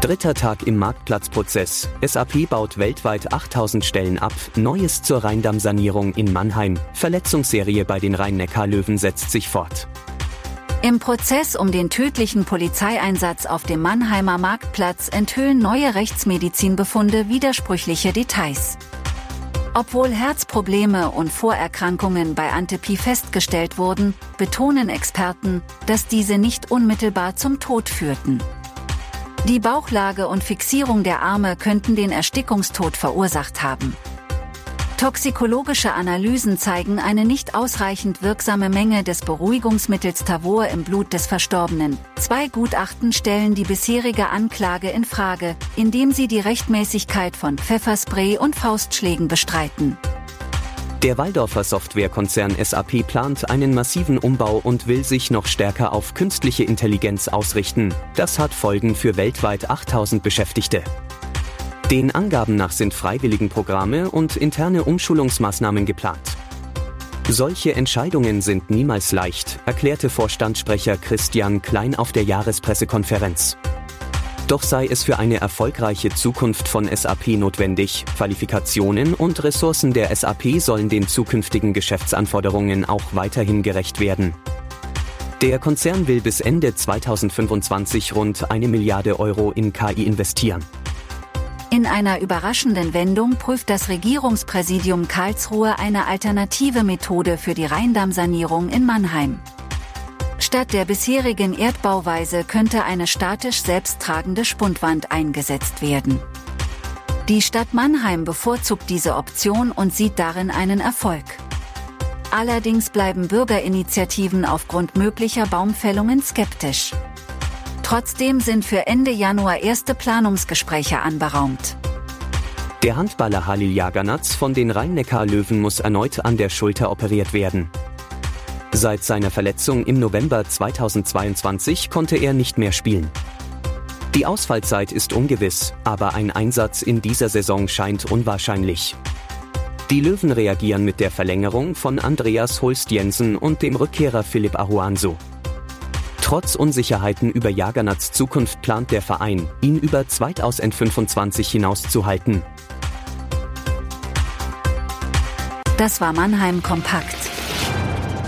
Dritter Tag im Marktplatzprozess. SAP baut weltweit 8000 Stellen ab. Neues zur Rheindamm-Sanierung in Mannheim. Verletzungsserie bei den Rhein-Neckar-Löwen setzt sich fort. Im Prozess um den tödlichen Polizeieinsatz auf dem Mannheimer Marktplatz enthüllen neue Rechtsmedizinbefunde widersprüchliche Details. Obwohl Herzprobleme und Vorerkrankungen bei Antepi festgestellt wurden, betonen Experten, dass diese nicht unmittelbar zum Tod führten. Die Bauchlage und Fixierung der Arme könnten den Erstickungstod verursacht haben. Toxikologische Analysen zeigen eine nicht ausreichend wirksame Menge des Beruhigungsmittels Tavor im Blut des Verstorbenen. Zwei Gutachten stellen die bisherige Anklage in Frage, indem sie die Rechtmäßigkeit von Pfefferspray und Faustschlägen bestreiten. Der Waldorfer Softwarekonzern SAP plant einen massiven Umbau und will sich noch stärker auf künstliche Intelligenz ausrichten. Das hat Folgen für weltweit 8000 Beschäftigte. Den Angaben nach sind Freiwilligenprogramme und interne Umschulungsmaßnahmen geplant. Solche Entscheidungen sind niemals leicht, erklärte Vorstandssprecher Christian Klein auf der Jahrespressekonferenz. Doch sei es für eine erfolgreiche Zukunft von SAP notwendig, Qualifikationen und Ressourcen der SAP sollen den zukünftigen Geschäftsanforderungen auch weiterhin gerecht werden. Der Konzern will bis Ende 2025 rund eine Milliarde Euro in KI investieren. In einer überraschenden Wendung prüft das Regierungspräsidium Karlsruhe eine alternative Methode für die Rheindammsanierung in Mannheim. Statt der bisherigen Erdbauweise könnte eine statisch selbsttragende Spundwand eingesetzt werden. Die Stadt Mannheim bevorzugt diese Option und sieht darin einen Erfolg. Allerdings bleiben Bürgerinitiativen aufgrund möglicher Baumfällungen skeptisch. Trotzdem sind für Ende Januar erste Planungsgespräche anberaumt. Der Handballer Halil Jaganatz von den Rhein-Neckar-Löwen muss erneut an der Schulter operiert werden. Seit seiner Verletzung im November 2022 konnte er nicht mehr spielen. Die Ausfallzeit ist ungewiss, aber ein Einsatz in dieser Saison scheint unwahrscheinlich. Die Löwen reagieren mit der Verlängerung von Andreas Holst Jensen und dem Rückkehrer Philipp Ahuanso. Trotz Unsicherheiten über Jagernats Zukunft plant der Verein, ihn über 2025 hinaus zu halten. Das war Mannheim Kompakt.